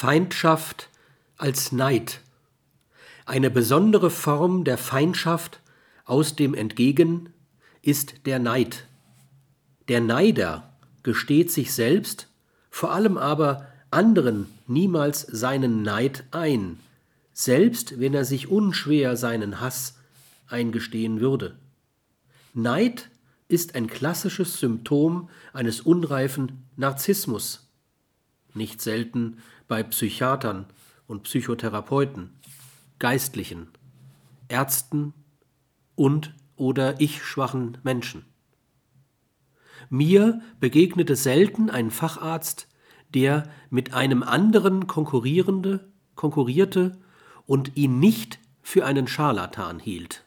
Feindschaft als Neid. Eine besondere Form der Feindschaft aus dem Entgegen ist der Neid. Der Neider gesteht sich selbst, vor allem aber anderen niemals seinen Neid ein, selbst wenn er sich unschwer seinen Hass eingestehen würde. Neid ist ein klassisches Symptom eines unreifen Narzissmus, nicht selten bei Psychiatern und Psychotherapeuten, Geistlichen, Ärzten und oder ich schwachen Menschen. Mir begegnete selten ein Facharzt, der mit einem anderen konkurrierende, konkurrierte und ihn nicht für einen Scharlatan hielt.